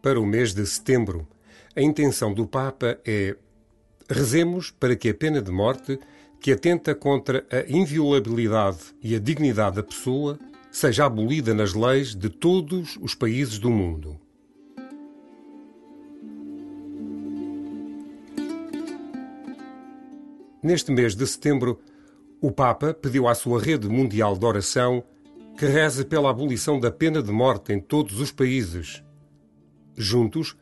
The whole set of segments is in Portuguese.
Para o mês de setembro, a intenção do Papa é rezemos para que a pena de morte, que atenta contra a inviolabilidade e a dignidade da pessoa, seja abolida nas leis de todos os países do mundo. Neste mês de setembro, o Papa pediu à sua rede mundial de oração que reze pela abolição da pena de morte em todos os países. Juntos,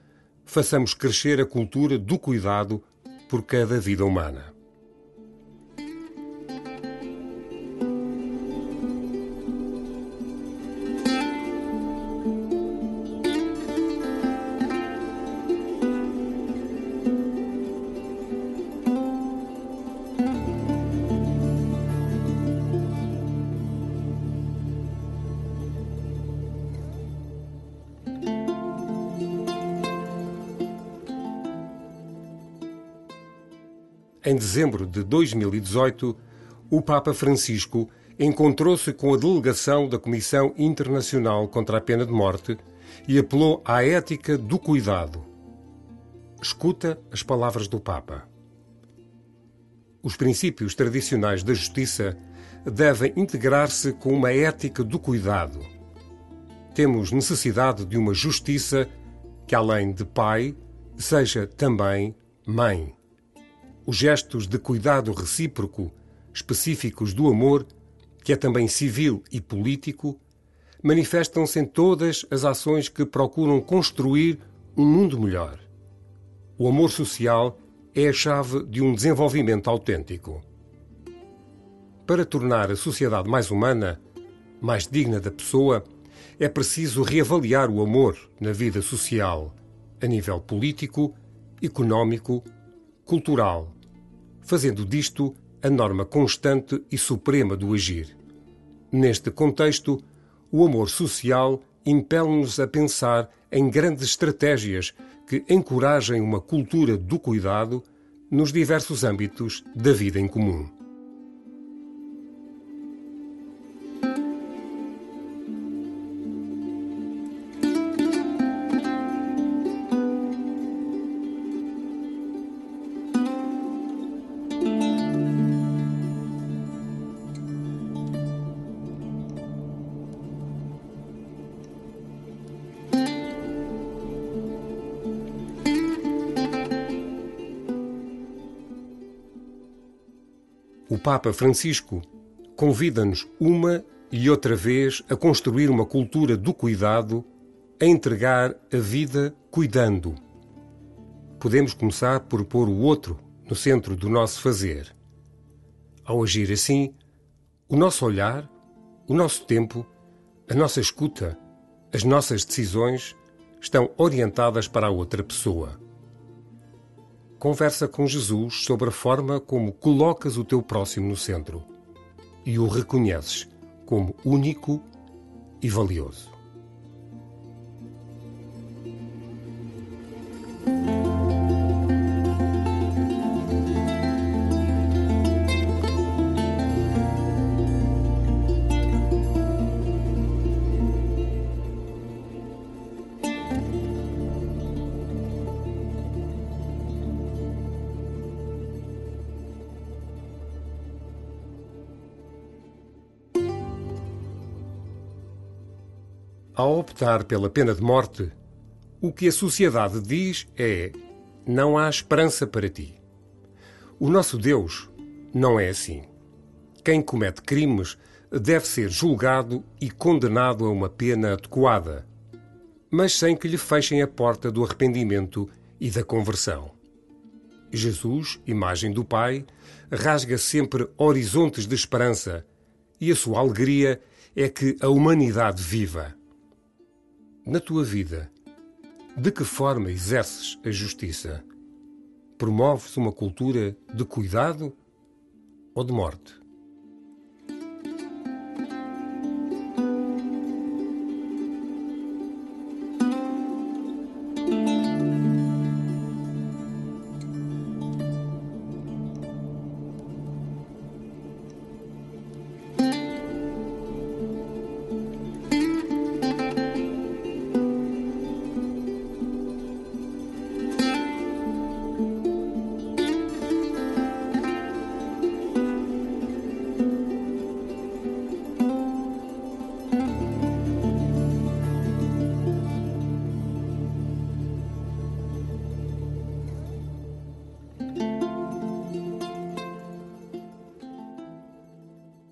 façamos crescer a cultura do cuidado por cada vida humana. Em dezembro de 2018, o Papa Francisco encontrou-se com a delegação da Comissão Internacional contra a Pena de Morte e apelou à ética do cuidado. Escuta as palavras do Papa. Os princípios tradicionais da justiça devem integrar-se com uma ética do cuidado. Temos necessidade de uma justiça que, além de pai, seja também mãe. Os gestos de cuidado recíproco, específicos do amor, que é também civil e político, manifestam-se em todas as ações que procuram construir um mundo melhor. O amor social é a chave de um desenvolvimento autêntico. Para tornar a sociedade mais humana, mais digna da pessoa, é preciso reavaliar o amor na vida social, a nível político, económico, cultural, fazendo disto a norma constante e suprema do agir. Neste contexto, o amor social impele-nos a pensar em grandes estratégias que encorajem uma cultura do cuidado nos diversos âmbitos da vida em comum. O Papa Francisco convida-nos uma e outra vez a construir uma cultura do cuidado, a entregar a vida cuidando. Podemos começar por pôr o outro no centro do nosso fazer. Ao agir assim, o nosso olhar, o nosso tempo, a nossa escuta, as nossas decisões estão orientadas para a outra pessoa conversa com Jesus sobre a forma como colocas o teu próximo no centro e o reconheces como único e valioso. Ao optar pela pena de morte, o que a sociedade diz é: não há esperança para ti. O nosso Deus não é assim. Quem comete crimes deve ser julgado e condenado a uma pena adequada, mas sem que lhe fechem a porta do arrependimento e da conversão. Jesus, imagem do Pai, rasga sempre horizontes de esperança e a sua alegria é que a humanidade viva na tua vida, de que forma exerces a justiça? Promoves uma cultura de cuidado ou de morte?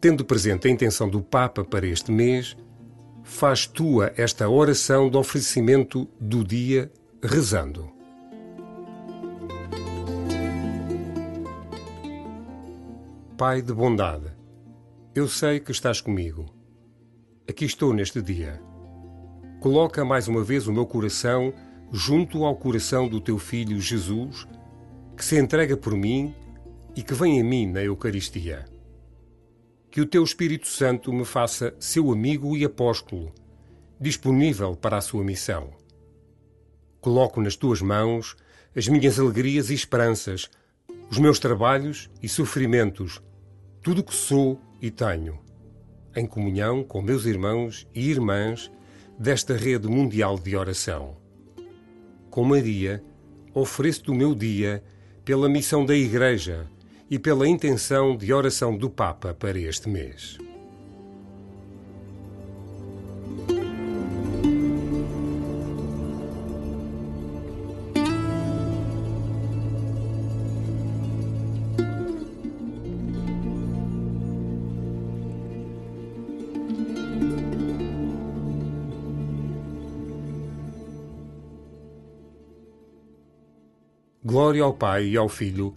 Tendo presente a intenção do Papa para este mês, faz tua esta oração de oferecimento do dia rezando. Pai de bondade, eu sei que estás comigo. Aqui estou neste dia. Coloca mais uma vez o meu coração junto ao coração do teu Filho Jesus, que se entrega por mim e que vem a mim na Eucaristia. Que o teu Espírito Santo me faça seu amigo e apóstolo, disponível para a sua missão. Coloco nas tuas mãos as minhas alegrias e esperanças, os meus trabalhos e sofrimentos, tudo o que sou e tenho, em comunhão com meus irmãos e irmãs desta rede mundial de oração. Com Maria, ofereço-te o meu dia pela missão da Igreja e pela intenção de oração do Papa para este mês. Glória ao Pai e ao Filho